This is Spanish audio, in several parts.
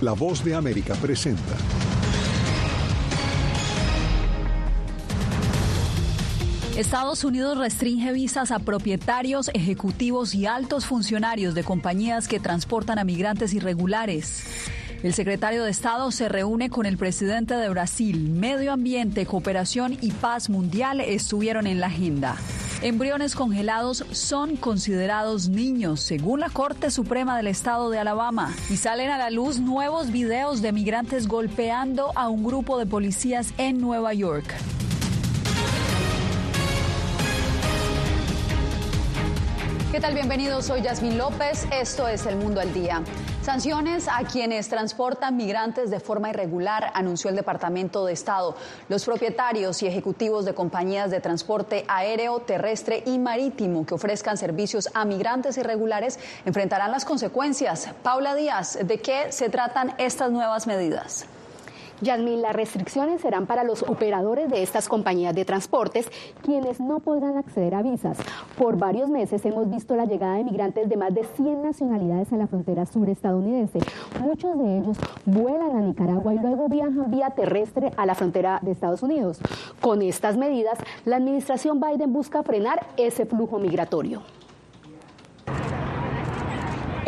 La voz de América presenta. Estados Unidos restringe visas a propietarios, ejecutivos y altos funcionarios de compañías que transportan a migrantes irregulares. El secretario de Estado se reúne con el presidente de Brasil. Medio ambiente, cooperación y paz mundial estuvieron en la agenda. Embriones congelados son considerados niños, según la Corte Suprema del Estado de Alabama. Y salen a la luz nuevos videos de migrantes golpeando a un grupo de policías en Nueva York. ¿Qué tal? Bienvenidos, soy Yasmin López. Esto es El Mundo al Día. Sanciones a quienes transportan migrantes de forma irregular, anunció el Departamento de Estado. Los propietarios y ejecutivos de compañías de transporte aéreo, terrestre y marítimo que ofrezcan servicios a migrantes irregulares enfrentarán las consecuencias. Paula Díaz, ¿de qué se tratan estas nuevas medidas? Yasmin, las restricciones serán para los operadores de estas compañías de transportes, quienes no podrán acceder a visas. Por varios meses hemos visto la llegada de migrantes de más de 100 nacionalidades a la frontera sur estadounidense. Muchos de ellos vuelan a Nicaragua y luego viajan vía terrestre a la frontera de Estados Unidos. Con estas medidas, la administración Biden busca frenar ese flujo migratorio.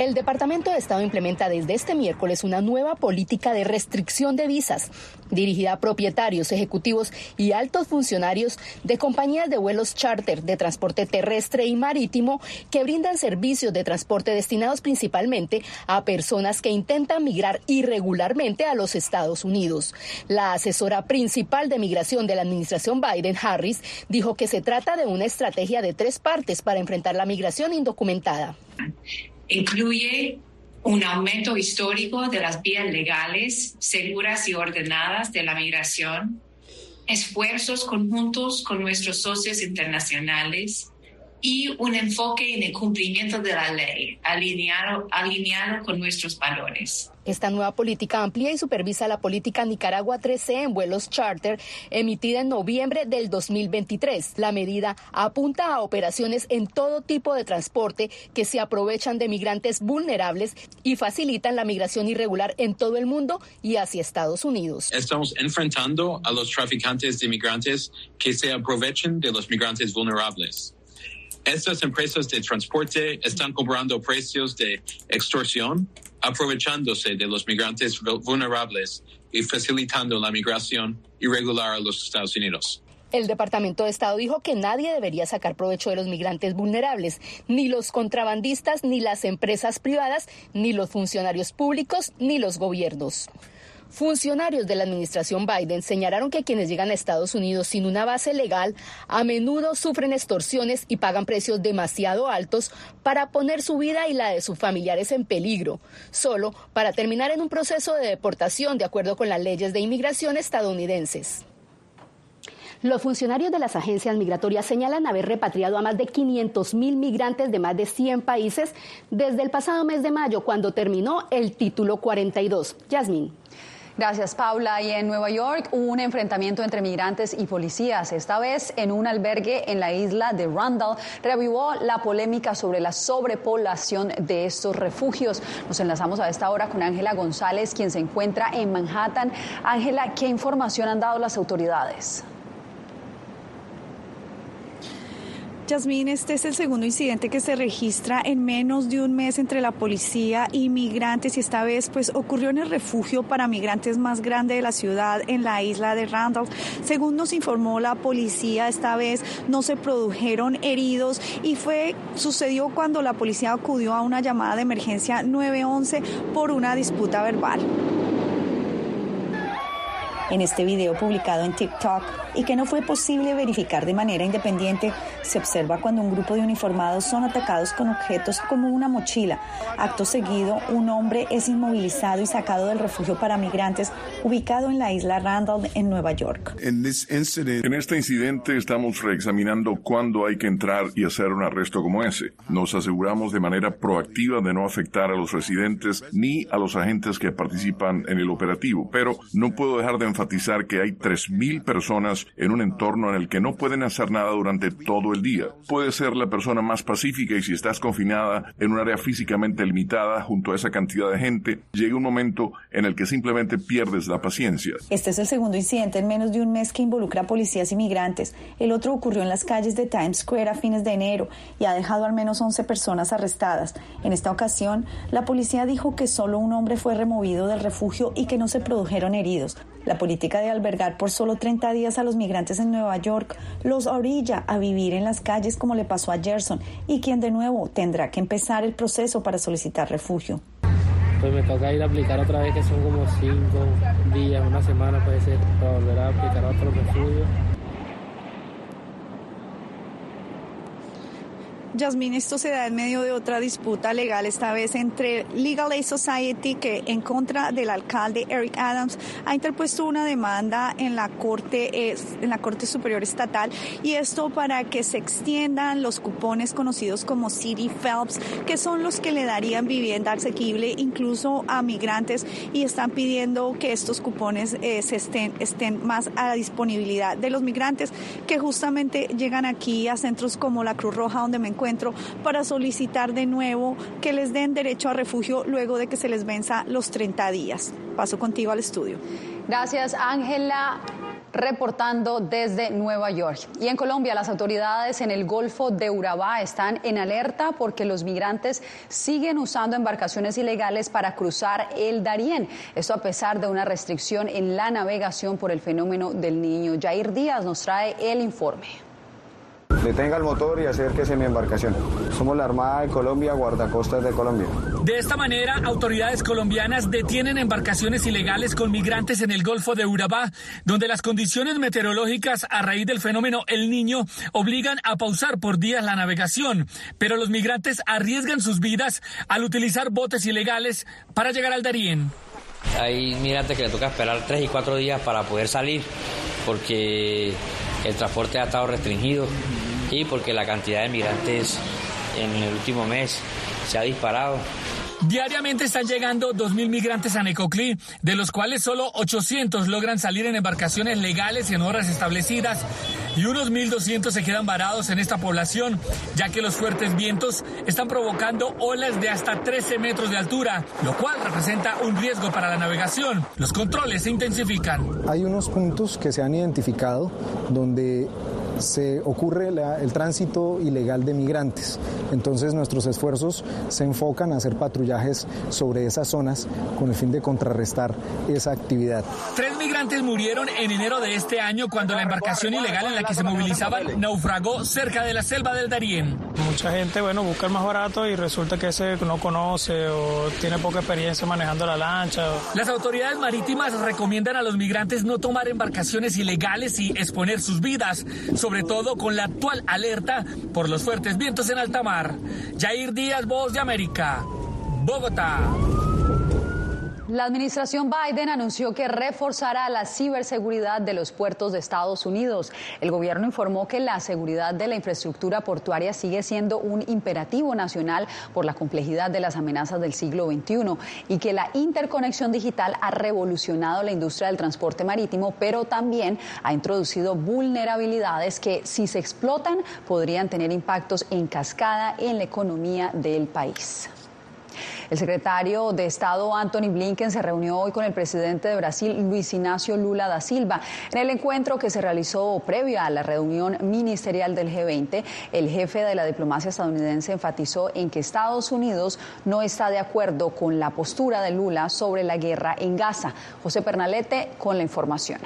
El Departamento de Estado implementa desde este miércoles una nueva política de restricción de visas dirigida a propietarios, ejecutivos y altos funcionarios de compañías de vuelos charter de transporte terrestre y marítimo que brindan servicios de transporte destinados principalmente a personas que intentan migrar irregularmente a los Estados Unidos. La asesora principal de migración de la administración Biden, Harris, dijo que se trata de una estrategia de tres partes para enfrentar la migración indocumentada incluye un aumento histórico de las vías legales, seguras y ordenadas de la migración, esfuerzos conjuntos con nuestros socios internacionales y un enfoque en el cumplimiento de la ley, alineado, alineado con nuestros valores. Esta nueva política amplía y supervisa la política Nicaragua 13 en vuelos charter emitida en noviembre del 2023. La medida apunta a operaciones en todo tipo de transporte que se aprovechan de migrantes vulnerables y facilitan la migración irregular en todo el mundo y hacia Estados Unidos. Estamos enfrentando a los traficantes de migrantes que se aprovechen de los migrantes vulnerables. Estas empresas de transporte están cobrando precios de extorsión, aprovechándose de los migrantes vulnerables y facilitando la migración irregular a los Estados Unidos. El Departamento de Estado dijo que nadie debería sacar provecho de los migrantes vulnerables, ni los contrabandistas, ni las empresas privadas, ni los funcionarios públicos, ni los gobiernos. Funcionarios de la administración Biden señalaron que quienes llegan a Estados Unidos sin una base legal a menudo sufren extorsiones y pagan precios demasiado altos para poner su vida y la de sus familiares en peligro, solo para terminar en un proceso de deportación de acuerdo con las leyes de inmigración estadounidenses. Los funcionarios de las agencias migratorias señalan haber repatriado a más de 500 mil migrantes de más de 100 países desde el pasado mes de mayo, cuando terminó el título 42. Yasmin. Gracias, Paula. Y en Nueva York un enfrentamiento entre migrantes y policías. Esta vez en un albergue en la isla de Randall. Revivó la polémica sobre la sobrepoblación de estos refugios. Nos enlazamos a esta hora con Ángela González, quien se encuentra en Manhattan. Ángela, ¿qué información han dado las autoridades? Yasmín, este es el segundo incidente que se registra en menos de un mes entre la policía y migrantes y esta vez pues ocurrió en el refugio para migrantes más grande de la ciudad en la isla de Randolph. Según nos informó la policía, esta vez no se produjeron heridos y fue sucedió cuando la policía acudió a una llamada de emergencia 911 por una disputa verbal. En este video publicado en TikTok y que no fue posible verificar de manera independiente, se observa cuando un grupo de uniformados son atacados con objetos como una mochila. Acto seguido, un hombre es inmovilizado y sacado del refugio para migrantes ubicado en la isla Randall en Nueva York. En este incidente estamos reexaminando cuándo hay que entrar y hacer un arresto como ese. Nos aseguramos de manera proactiva de no afectar a los residentes ni a los agentes que participan en el operativo, pero no puedo dejar de enfatizar enfatizar que hay 3.000 personas en un entorno en el que no pueden hacer nada durante todo el día. Puede ser la persona más pacífica y si estás confinada en un área físicamente limitada junto a esa cantidad de gente, llega un momento en el que simplemente pierdes la paciencia. Este es el segundo incidente en menos de un mes que involucra a policías y migrantes. El otro ocurrió en las calles de Times Square a fines de enero y ha dejado al menos 11 personas arrestadas. En esta ocasión, la policía dijo que solo un hombre fue removido del refugio y que no se produjeron heridos. La política de albergar por solo 30 días a los migrantes en Nueva York los orilla a vivir en las calles como le pasó a Gerson y quien de nuevo tendrá que empezar el proceso para solicitar refugio. Pues me toca ir a aplicar otra vez que son como 5 días, una semana puede ser, para volver a aplicar otro refugio. Yasmín, esto se da en medio de otra disputa legal, esta vez entre Legal Aid Society, que en contra del alcalde Eric Adams ha interpuesto una demanda en la Corte, en la Corte Superior Estatal, y esto para que se extiendan los cupones conocidos como City Phelps, que son los que le darían vivienda asequible incluso a migrantes, y están pidiendo que estos cupones eh, se estén, estén más a la disponibilidad de los migrantes que justamente llegan aquí a centros como la Cruz Roja, donde me encuentro para solicitar de nuevo que les den derecho a refugio luego de que se les venza los 30 días. Paso contigo al estudio. Gracias, Ángela reportando desde Nueva York. Y en Colombia, las autoridades en el Golfo de Urabá están en alerta porque los migrantes siguen usando embarcaciones ilegales para cruzar el Darién. Esto a pesar de una restricción en la navegación por el fenómeno del niño. Jair Díaz nos trae el informe. Detenga el motor y acérquese a mi embarcación. Somos la Armada de Colombia, guardacostas de Colombia. De esta manera, autoridades colombianas detienen embarcaciones ilegales con migrantes en el Golfo de Urabá, donde las condiciones meteorológicas a raíz del fenómeno El Niño obligan a pausar por días la navegación. Pero los migrantes arriesgan sus vidas al utilizar botes ilegales para llegar al Darién. Hay migrantes que le toca esperar tres y cuatro días para poder salir porque el transporte ha estado restringido y porque la cantidad de migrantes en el último mes se ha disparado. Diariamente están llegando 2.000 migrantes a Necoclí, de los cuales solo 800 logran salir en embarcaciones legales en horas establecidas y unos 1.200 se quedan varados en esta población, ya que los fuertes vientos están provocando olas de hasta 13 metros de altura, lo cual representa un riesgo para la navegación. Los controles se intensifican. Hay unos puntos que se han identificado donde se ocurre el tránsito ilegal de migrantes. Entonces nuestros esfuerzos se enfocan a hacer patrullajes sobre esas zonas con el fin de contrarrestar esa actividad. Tres migrantes murieron en enero de este año cuando la embarcación ilegal en la que se movilizaban naufragó cerca de la selva del Darién. Mucha gente, bueno, busca el más barato y resulta que ese no conoce o tiene poca experiencia manejando la lancha. Las autoridades marítimas recomiendan a los migrantes no tomar embarcaciones ilegales y exponer sus vidas sobre todo con la actual alerta por los fuertes vientos en alta mar. Jair Díaz, Voz de América, Bogotá. La administración Biden anunció que reforzará la ciberseguridad de los puertos de Estados Unidos. El gobierno informó que la seguridad de la infraestructura portuaria sigue siendo un imperativo nacional por la complejidad de las amenazas del siglo XXI y que la interconexión digital ha revolucionado la industria del transporte marítimo, pero también ha introducido vulnerabilidades que, si se explotan, podrían tener impactos en cascada en la economía del país. El secretario de Estado Anthony Blinken se reunió hoy con el presidente de Brasil, Luis Ignacio Lula da Silva. En el encuentro que se realizó previo a la reunión ministerial del G20, el jefe de la diplomacia estadounidense enfatizó en que Estados Unidos no está de acuerdo con la postura de Lula sobre la guerra en Gaza. José Pernalete con la información.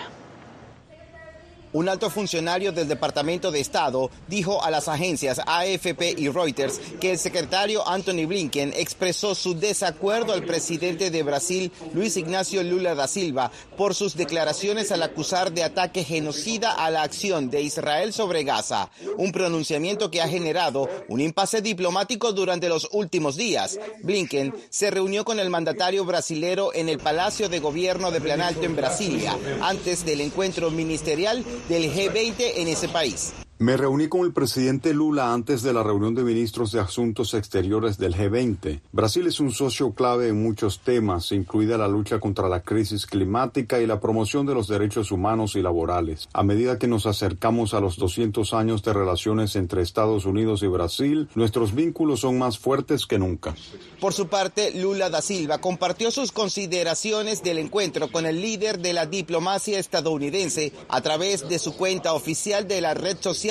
Un alto funcionario del Departamento de Estado dijo a las agencias AFP y Reuters que el secretario Anthony Blinken expresó su desacuerdo al presidente de Brasil, Luis Ignacio Lula da Silva, por sus declaraciones al acusar de ataque genocida a la acción de Israel sobre Gaza, un pronunciamiento que ha generado un impasse diplomático durante los últimos días. Blinken se reunió con el mandatario brasilero en el Palacio de Gobierno de Planalto en Brasilia, antes del encuentro ministerial del G20 en ese país. Me reuní con el presidente Lula antes de la reunión de ministros de Asuntos Exteriores del G20. Brasil es un socio clave en muchos temas, incluida la lucha contra la crisis climática y la promoción de los derechos humanos y laborales. A medida que nos acercamos a los 200 años de relaciones entre Estados Unidos y Brasil, nuestros vínculos son más fuertes que nunca. Por su parte, Lula da Silva compartió sus consideraciones del encuentro con el líder de la diplomacia estadounidense a través de su cuenta oficial de la red social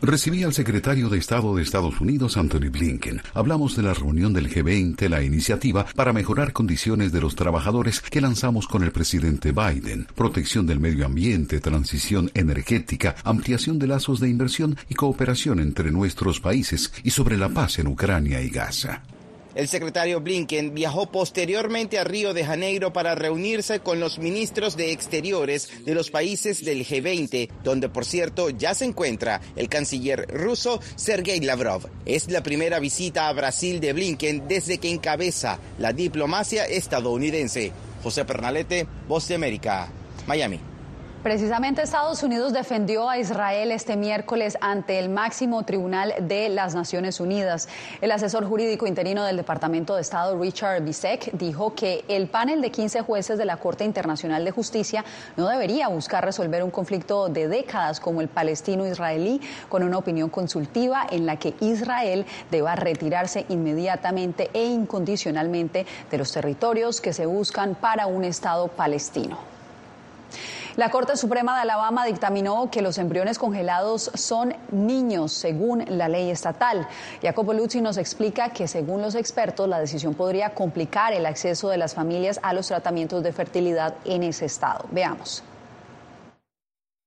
Recibí al secretario de Estado de Estados Unidos, Anthony Blinken. Hablamos de la reunión del G20, la iniciativa para mejorar condiciones de los trabajadores que lanzamos con el presidente Biden, protección del medio ambiente, transición energética, ampliación de lazos de inversión y cooperación entre nuestros países y sobre la paz en Ucrania y Gaza. El secretario Blinken viajó posteriormente a Río de Janeiro para reunirse con los ministros de Exteriores de los países del G20, donde por cierto ya se encuentra el canciller ruso Sergei Lavrov. Es la primera visita a Brasil de Blinken desde que encabeza la diplomacia estadounidense. José Pernalete, Voz de América, Miami. Precisamente Estados Unidos defendió a Israel este miércoles ante el máximo tribunal de las Naciones Unidas. El asesor jurídico interino del Departamento de Estado, Richard Bisek, dijo que el panel de 15 jueces de la Corte Internacional de Justicia no debería buscar resolver un conflicto de décadas como el palestino-israelí con una opinión consultiva en la que Israel deba retirarse inmediatamente e incondicionalmente de los territorios que se buscan para un Estado palestino. La Corte Suprema de Alabama dictaminó que los embriones congelados son niños según la ley estatal. Jacopo Luzzi nos explica que según los expertos la decisión podría complicar el acceso de las familias a los tratamientos de fertilidad en ese estado. Veamos.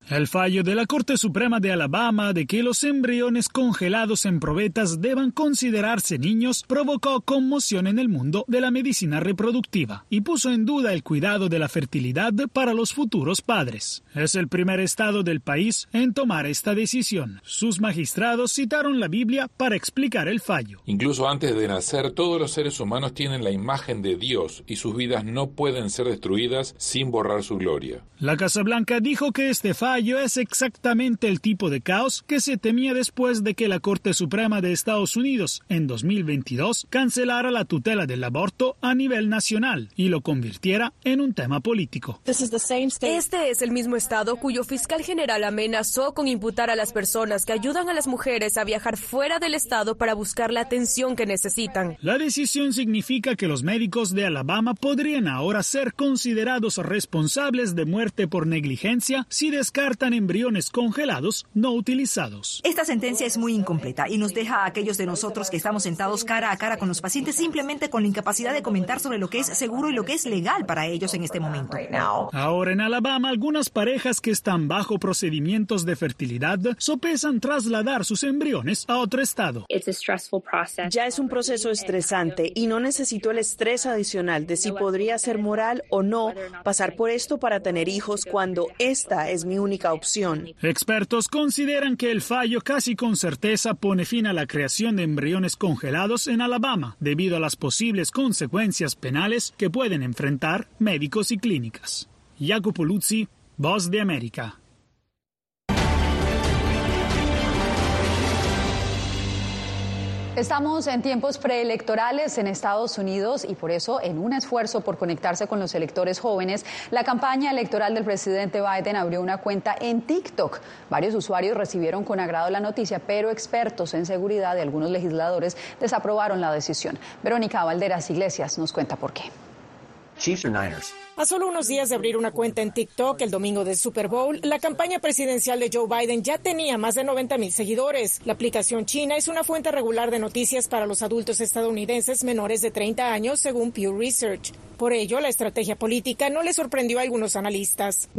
El fallo de la Corte Suprema de Alabama de que los embriones congelados en probetas deban considerarse niños provocó conmoción en el mundo de la medicina reproductiva y puso en duda el cuidado de la fertilidad para los futuros padres. Es el primer estado del país en tomar esta decisión. Sus magistrados citaron la Biblia para explicar el fallo. Incluso antes de nacer, todos los seres humanos tienen la imagen de Dios y sus vidas no pueden ser destruidas sin borrar su gloria. La Casa Blanca dijo que este fallo es exactamente el tipo de caos que se temía después de que la Corte Suprema de Estados Unidos en 2022 cancelara la tutela del aborto a nivel nacional y lo convirtiera en un tema político. Este es el mismo estado cuyo fiscal general amenazó con imputar a las personas que ayudan a las mujeres a viajar fuera del estado para buscar la atención que necesitan. La decisión significa que los médicos de Alabama podrían ahora ser considerados responsables de muerte por negligencia si descartan descartan embriones congelados no utilizados. Esta sentencia es muy incompleta y nos deja a aquellos de nosotros que estamos sentados cara a cara con los pacientes simplemente con la incapacidad de comentar sobre lo que es seguro y lo que es legal para ellos en este momento. Ahora en Alabama, algunas parejas que están bajo procedimientos de fertilidad sopesan trasladar sus embriones a otro estado. Ya es un proceso estresante y no necesito el estrés adicional de si podría ser moral o no pasar por esto para tener hijos cuando esta es mi única Expertos consideran que el fallo casi con certeza pone fin a la creación de embriones congelados en Alabama debido a las posibles consecuencias penales que pueden enfrentar médicos y clínicas. Jacopo Luzzi, Voz de América. Estamos en tiempos preelectorales en Estados Unidos y por eso, en un esfuerzo por conectarse con los electores jóvenes, la campaña electoral del presidente Biden abrió una cuenta en TikTok. Varios usuarios recibieron con agrado la noticia, pero expertos en seguridad y algunos legisladores desaprobaron la decisión. Verónica Valderas Iglesias nos cuenta por qué. Chiefs or Niners? A solo unos días de abrir una cuenta en TikTok el domingo del Super Bowl, la campaña presidencial de Joe Biden ya tenía más de 90 mil seguidores. La aplicación china es una fuente regular de noticias para los adultos estadounidenses menores de 30 años, según Pew Research. Por ello, la estrategia política no le sorprendió a algunos analistas.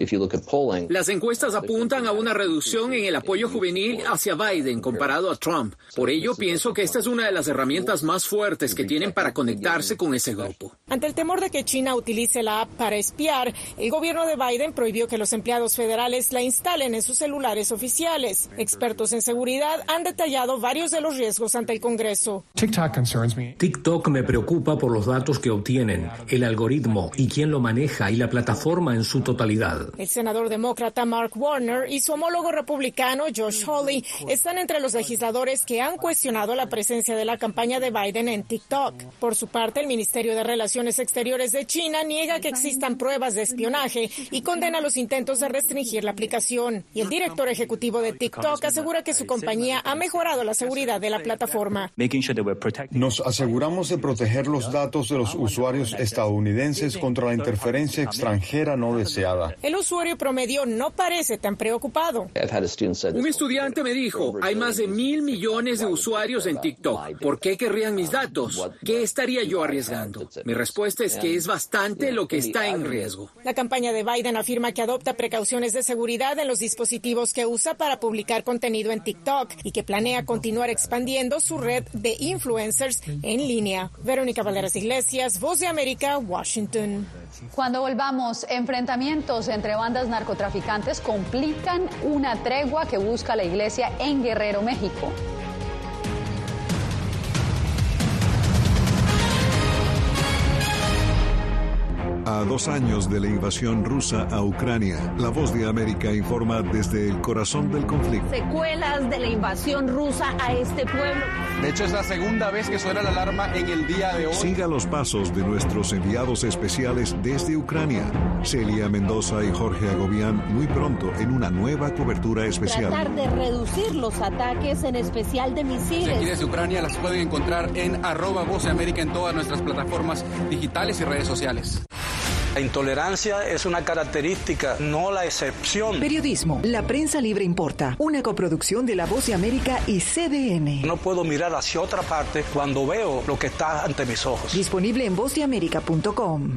Las encuestas apuntan a una reducción en el apoyo juvenil hacia Biden comparado a Trump. Por ello, pienso que esta es una de las herramientas más fuertes que tienen para conectarse con ese grupo. Ante el temor de que China utilice la app para espiar, el gobierno de Biden prohibió que los empleados federales la instalen en sus celulares oficiales. Expertos en seguridad han detallado varios de los riesgos ante el Congreso. TikTok me preocupa por los datos que obtienen, el algoritmo y quién lo maneja y la plataforma en su totalidad. El senador demócrata Mark Warner y su homólogo republicano Josh Hawley están entre los legisladores que han cuestionado la presencia de la campaña de Biden en TikTok. Por su parte, el Ministerio de Relaciones Exteriores de China niega que existan pruebas de espionaje y condena los intentos de restringir la aplicación. Y el director ejecutivo de TikTok asegura que su compañía ha mejorado la seguridad de la plataforma. Nos aseguramos de proteger los datos de los usuarios estadounidenses contra la interferencia extranjera no deseada. El usuario promedio no parece tan preocupado. Un estudiante me dijo, hay más de mil millones de usuarios en TikTok. ¿Por qué querrían mis datos? ¿Qué estaría yo arriesgando? Mi respuesta es que es bastante lo que está en riesgo. La campaña de Biden afirma que adopta precauciones de seguridad en los dispositivos que usa para publicar contenido en TikTok y que planea continuar expandiendo su red de influencers en línea. Verónica Valeras Iglesias, Voz de América, Washington. Cuando volvamos, enfrentamientos entre bandas narcotraficantes complican una tregua que busca la iglesia en Guerrero, México. A dos años de la invasión rusa a Ucrania, la voz de América informa desde el corazón del conflicto. Secuelas de la invasión rusa a este pueblo. De hecho, es la segunda vez que suena la alarma en el día de hoy. Siga los pasos de nuestros enviados especiales desde Ucrania, Celia Mendoza y Jorge Agobián, muy pronto en una nueva cobertura especial. Tratar de reducir los ataques, en especial de misiles. Si desde Ucrania las pueden encontrar en arroba voz de América en todas nuestras plataformas digitales y redes sociales. La intolerancia es una característica, no la excepción. Periodismo. La prensa libre importa. Una coproducción de La Voz de América y CDN. No puedo mirar hacia otra parte cuando veo lo que está ante mis ojos. Disponible en vozdeamerica.com.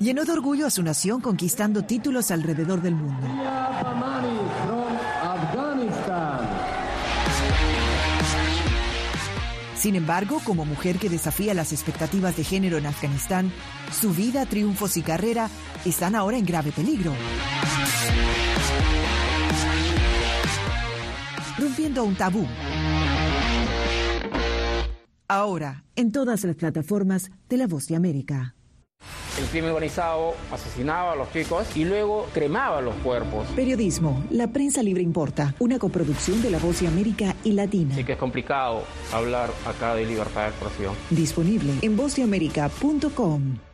Llenó de orgullo a su nación conquistando títulos alrededor del mundo. Sin embargo, como mujer que desafía las expectativas de género en Afganistán, su vida, triunfos y carrera están ahora en grave peligro. Rompiendo un tabú. Ahora, en todas las plataformas de La Voz de América. El crimen organizado asesinaba a los chicos y luego cremaba los cuerpos. Periodismo, la prensa libre importa, una coproducción de La Voz de América y Latina. Sí que es complicado hablar acá de libertad de expresión. Disponible en vozdeamerica.com.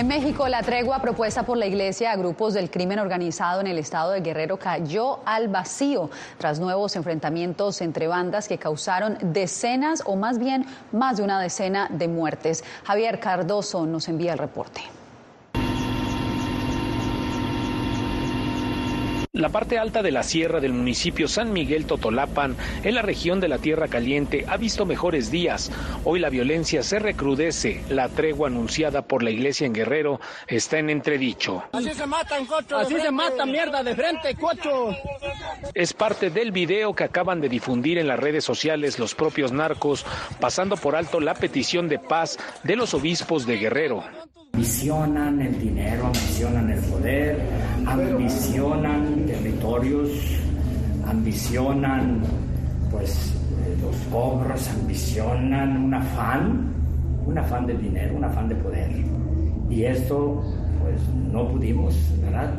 En México, la tregua propuesta por la Iglesia a grupos del crimen organizado en el estado de Guerrero cayó al vacío tras nuevos enfrentamientos entre bandas que causaron decenas o más bien más de una decena de muertes. Javier Cardoso nos envía el reporte. La parte alta de la sierra del municipio San Miguel Totolapan, en la región de la Tierra Caliente, ha visto mejores días. Hoy la violencia se recrudece. La tregua anunciada por la iglesia en Guerrero está en entredicho. Así se matan, cocho. Así se mata mierda de frente, cocho. Es parte del video que acaban de difundir en las redes sociales los propios narcos, pasando por alto la petición de paz de los obispos de Guerrero. Ambicionan el dinero, ambicionan el poder, ambicionan territorios, ambicionan pues los cobros, ambicionan un afán, un afán de dinero, un afán de poder. Y esto pues no pudimos, ¿verdad?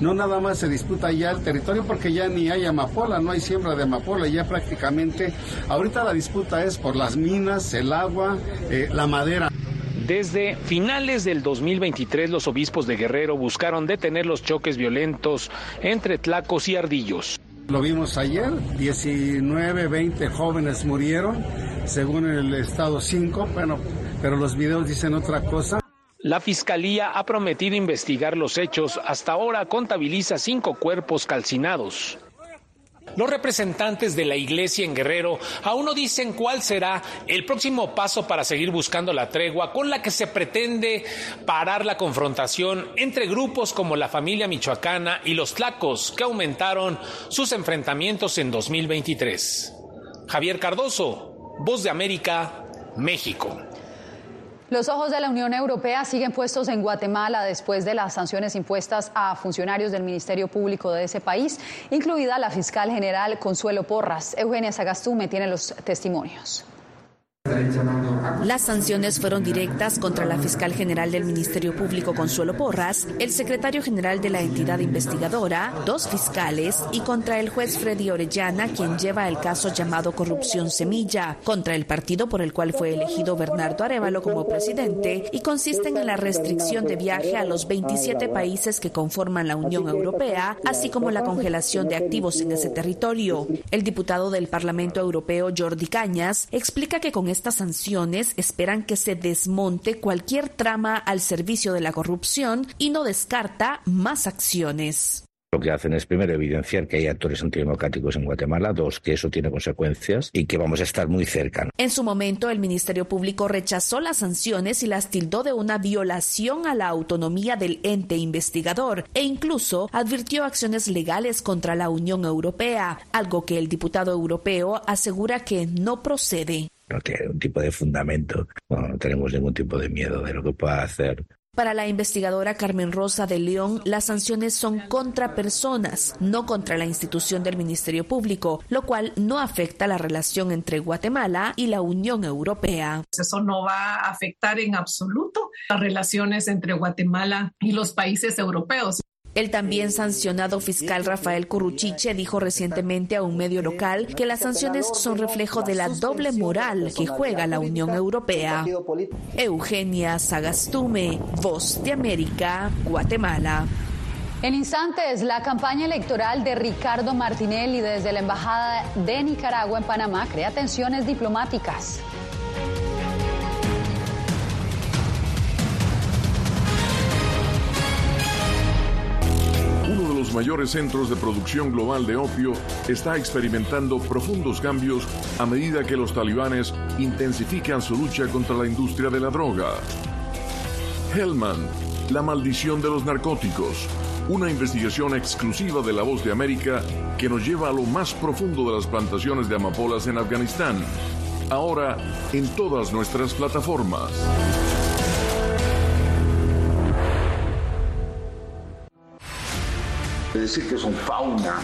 No nada más se disputa ya el territorio porque ya ni hay amapola, no hay siembra de amapola, ya prácticamente ahorita la disputa es por las minas, el agua, eh, la madera. Desde finales del 2023, los obispos de Guerrero buscaron detener los choques violentos entre tlacos y ardillos. Lo vimos ayer, 19, 20 jóvenes murieron, según el estado 5, bueno, pero los videos dicen otra cosa. La fiscalía ha prometido investigar los hechos. Hasta ahora contabiliza cinco cuerpos calcinados. Los representantes de la iglesia en Guerrero aún no dicen cuál será el próximo paso para seguir buscando la tregua con la que se pretende parar la confrontación entre grupos como la familia michoacana y los tlacos que aumentaron sus enfrentamientos en 2023. Javier Cardoso, Voz de América, México. Los ojos de la Unión Europea siguen puestos en Guatemala después de las sanciones impuestas a funcionarios del Ministerio Público de ese país, incluida la fiscal general Consuelo Porras. Eugenia Sagastume tiene los testimonios. Las sanciones fueron directas contra la fiscal general del Ministerio Público Consuelo Porras, el secretario general de la entidad investigadora, dos fiscales y contra el juez Freddy Orellana, quien lleva el caso llamado Corrupción Semilla, contra el partido por el cual fue elegido Bernardo Arevalo como presidente y consisten en la restricción de viaje a los 27 países que conforman la Unión Europea, así como la congelación de activos en ese territorio. El diputado del Parlamento Europeo Jordi Cañas explica que con estas sanciones esperan que se desmonte cualquier trama al servicio de la corrupción y no descarta más acciones. Lo que hacen es primero evidenciar que hay actores antidemocráticos en Guatemala, dos, que eso tiene consecuencias y que vamos a estar muy cerca. En su momento, el Ministerio Público rechazó las sanciones y las tildó de una violación a la autonomía del ente investigador e incluso advirtió acciones legales contra la Unión Europea, algo que el diputado europeo asegura que no procede no tiene un tipo de fundamento. No, no tenemos ningún tipo de miedo de lo que pueda hacer. Para la investigadora Carmen Rosa de León, las sanciones son contra personas, no contra la institución del Ministerio Público, lo cual no afecta la relación entre Guatemala y la Unión Europea. Eso no va a afectar en absoluto las relaciones entre Guatemala y los países europeos. El también sancionado fiscal Rafael Curruchiche dijo recientemente a un medio local que las sanciones son reflejo de la doble moral que juega la Unión Europea. Eugenia Sagastume, Voz de América, Guatemala. En instantes, la campaña electoral de Ricardo Martinelli desde la Embajada de Nicaragua en Panamá crea tensiones diplomáticas. Los mayores centros de producción global de opio está experimentando profundos cambios a medida que los talibanes intensifican su lucha contra la industria de la droga. Hellman, la maldición de los narcóticos, una investigación exclusiva de La Voz de América que nos lleva a lo más profundo de las plantaciones de amapolas en Afganistán. Ahora en todas nuestras plataformas. Decir que son fauna.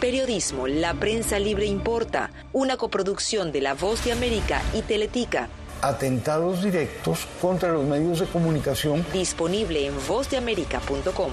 Periodismo, la prensa libre importa, una coproducción de La Voz de América y Teletica. Atentados directos contra los medios de comunicación. Disponible en vozdeamerica.com.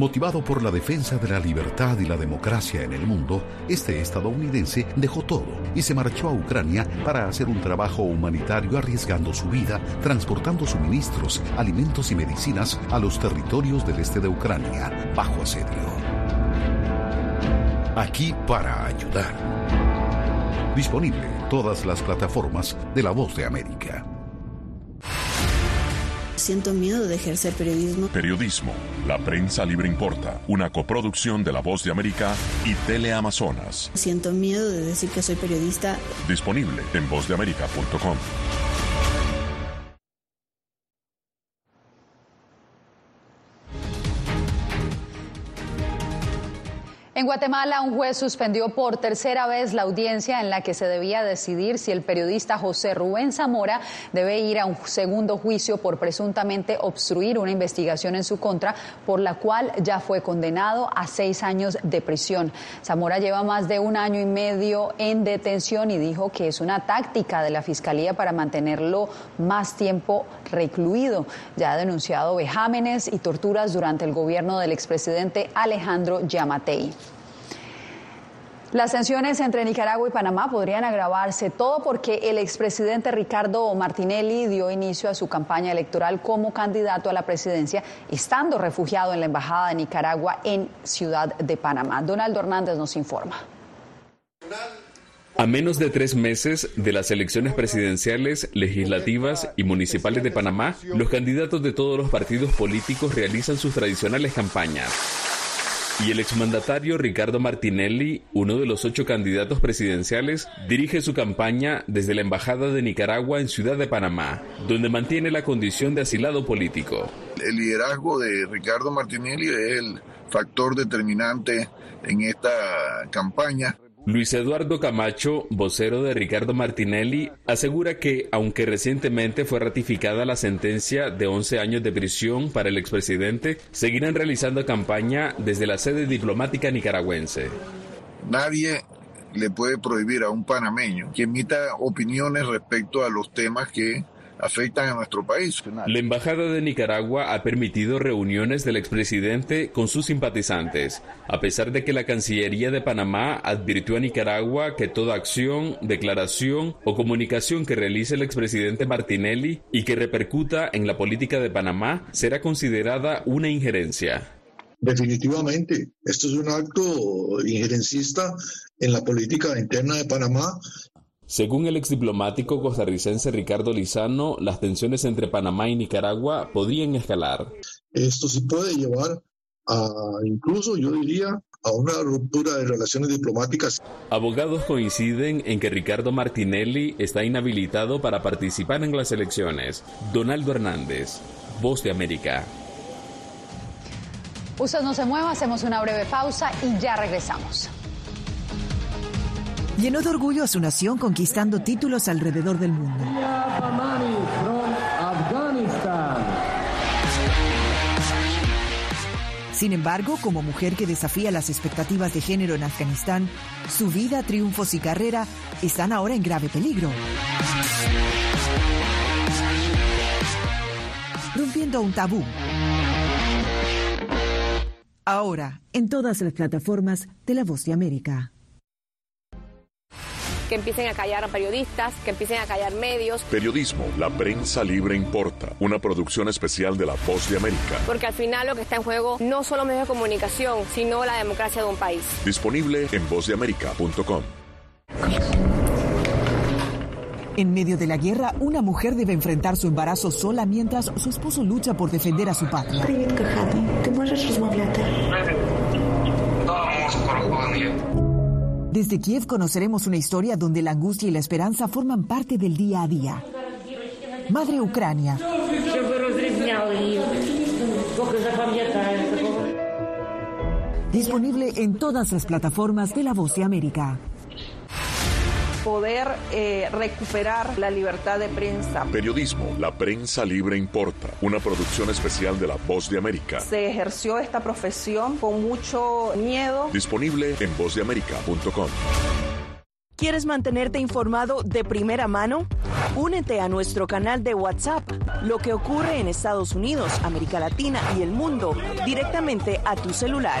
Motivado por la defensa de la libertad y la democracia en el mundo, este estadounidense dejó todo y se marchó a Ucrania para hacer un trabajo humanitario arriesgando su vida, transportando suministros, alimentos y medicinas a los territorios del este de Ucrania, bajo asedio. Aquí para ayudar. Disponible en todas las plataformas de La Voz de América. Siento miedo de ejercer periodismo. Periodismo. La prensa libre importa. Una coproducción de La Voz de América y Teleamazonas. Siento miedo de decir que soy periodista. Disponible en vozdeamerica.com. En Guatemala, un juez suspendió por tercera vez la audiencia en la que se debía decidir si el periodista José Rubén Zamora debe ir a un segundo juicio por presuntamente obstruir una investigación en su contra, por la cual ya fue condenado a seis años de prisión. Zamora lleva más de un año y medio en detención y dijo que es una táctica de la Fiscalía para mantenerlo más tiempo recluido. Ya ha denunciado vejámenes y torturas durante el gobierno del expresidente Alejandro Yamatei. Las tensiones entre Nicaragua y Panamá podrían agravarse, todo porque el expresidente Ricardo Martinelli dio inicio a su campaña electoral como candidato a la presidencia, estando refugiado en la Embajada de Nicaragua en Ciudad de Panamá. Donaldo Hernández nos informa. A menos de tres meses de las elecciones presidenciales, legislativas y municipales de Panamá, los candidatos de todos los partidos políticos realizan sus tradicionales campañas. Y el exmandatario Ricardo Martinelli, uno de los ocho candidatos presidenciales, dirige su campaña desde la Embajada de Nicaragua en Ciudad de Panamá, donde mantiene la condición de asilado político. El liderazgo de Ricardo Martinelli es el factor determinante en esta campaña. Luis Eduardo Camacho, vocero de Ricardo Martinelli, asegura que, aunque recientemente fue ratificada la sentencia de 11 años de prisión para el expresidente, seguirán realizando campaña desde la sede diplomática nicaragüense. Nadie le puede prohibir a un panameño que emita opiniones respecto a los temas que afectan a nuestro país. La Embajada de Nicaragua ha permitido reuniones del expresidente con sus simpatizantes, a pesar de que la Cancillería de Panamá advirtió a Nicaragua que toda acción, declaración o comunicación que realice el expresidente Martinelli y que repercuta en la política de Panamá será considerada una injerencia. Definitivamente, esto es un acto injerencista en la política interna de Panamá según el exdiplomático costarricense Ricardo Lizano, las tensiones entre Panamá y Nicaragua podrían escalar. Esto sí puede llevar a, incluso yo diría, a una ruptura de relaciones diplomáticas. Abogados coinciden en que Ricardo Martinelli está inhabilitado para participar en las elecciones. Donaldo Hernández, Voz de América. Usted no se mueva, hacemos una breve pausa y ya regresamos. Llenó de orgullo a su nación conquistando títulos alrededor del mundo. Sin embargo, como mujer que desafía las expectativas de género en Afganistán, su vida, triunfos y carrera están ahora en grave peligro. Rompiendo un tabú. Ahora, en todas las plataformas de La Voz de América que empiecen a callar a periodistas, que empiecen a callar medios. Periodismo, la prensa libre importa. Una producción especial de La Voz de América. Porque al final lo que está en juego no solo medios de comunicación, sino la democracia de un país. Disponible en vozdeamerica.com. En medio de la guerra, una mujer debe enfrentar su embarazo sola mientras su esposo lucha por defender a su patria. Desde Kiev conoceremos una historia donde la angustia y la esperanza forman parte del día a día. Madre Ucrania. Disponible en todas las plataformas de La Voz de América poder eh, recuperar la libertad de prensa. Periodismo, la prensa libre importa. Una producción especial de La Voz de América. Se ejerció esta profesión con mucho miedo. Disponible en vozdeamerica.com. ¿Quieres mantenerte informado de primera mano? Únete a nuestro canal de WhatsApp, lo que ocurre en Estados Unidos, América Latina y el mundo, directamente a tu celular.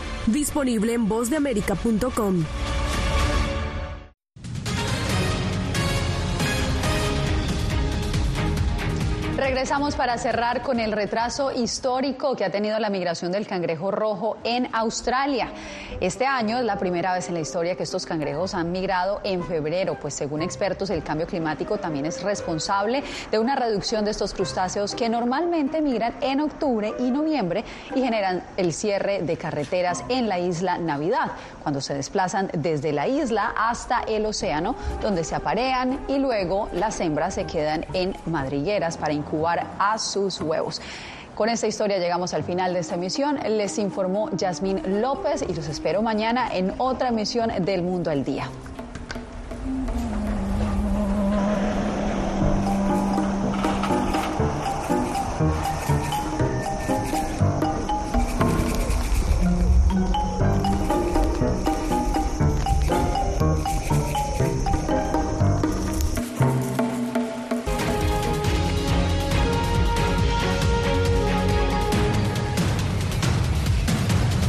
Disponible en vozdeamerica.com. regresamos para cerrar con el retraso histórico que ha tenido la migración del cangrejo rojo en Australia. Este año es la primera vez en la historia que estos cangrejos han migrado en febrero, pues según expertos el cambio climático también es responsable de una reducción de estos crustáceos que normalmente migran en octubre y noviembre y generan el cierre de carreteras en la isla Navidad, cuando se desplazan desde la isla hasta el océano, donde se aparean y luego las hembras se quedan en madrigueras para a sus huevos. Con esta historia llegamos al final de esta emisión. Les informó Yasmín López y los espero mañana en otra emisión del Mundo al Día.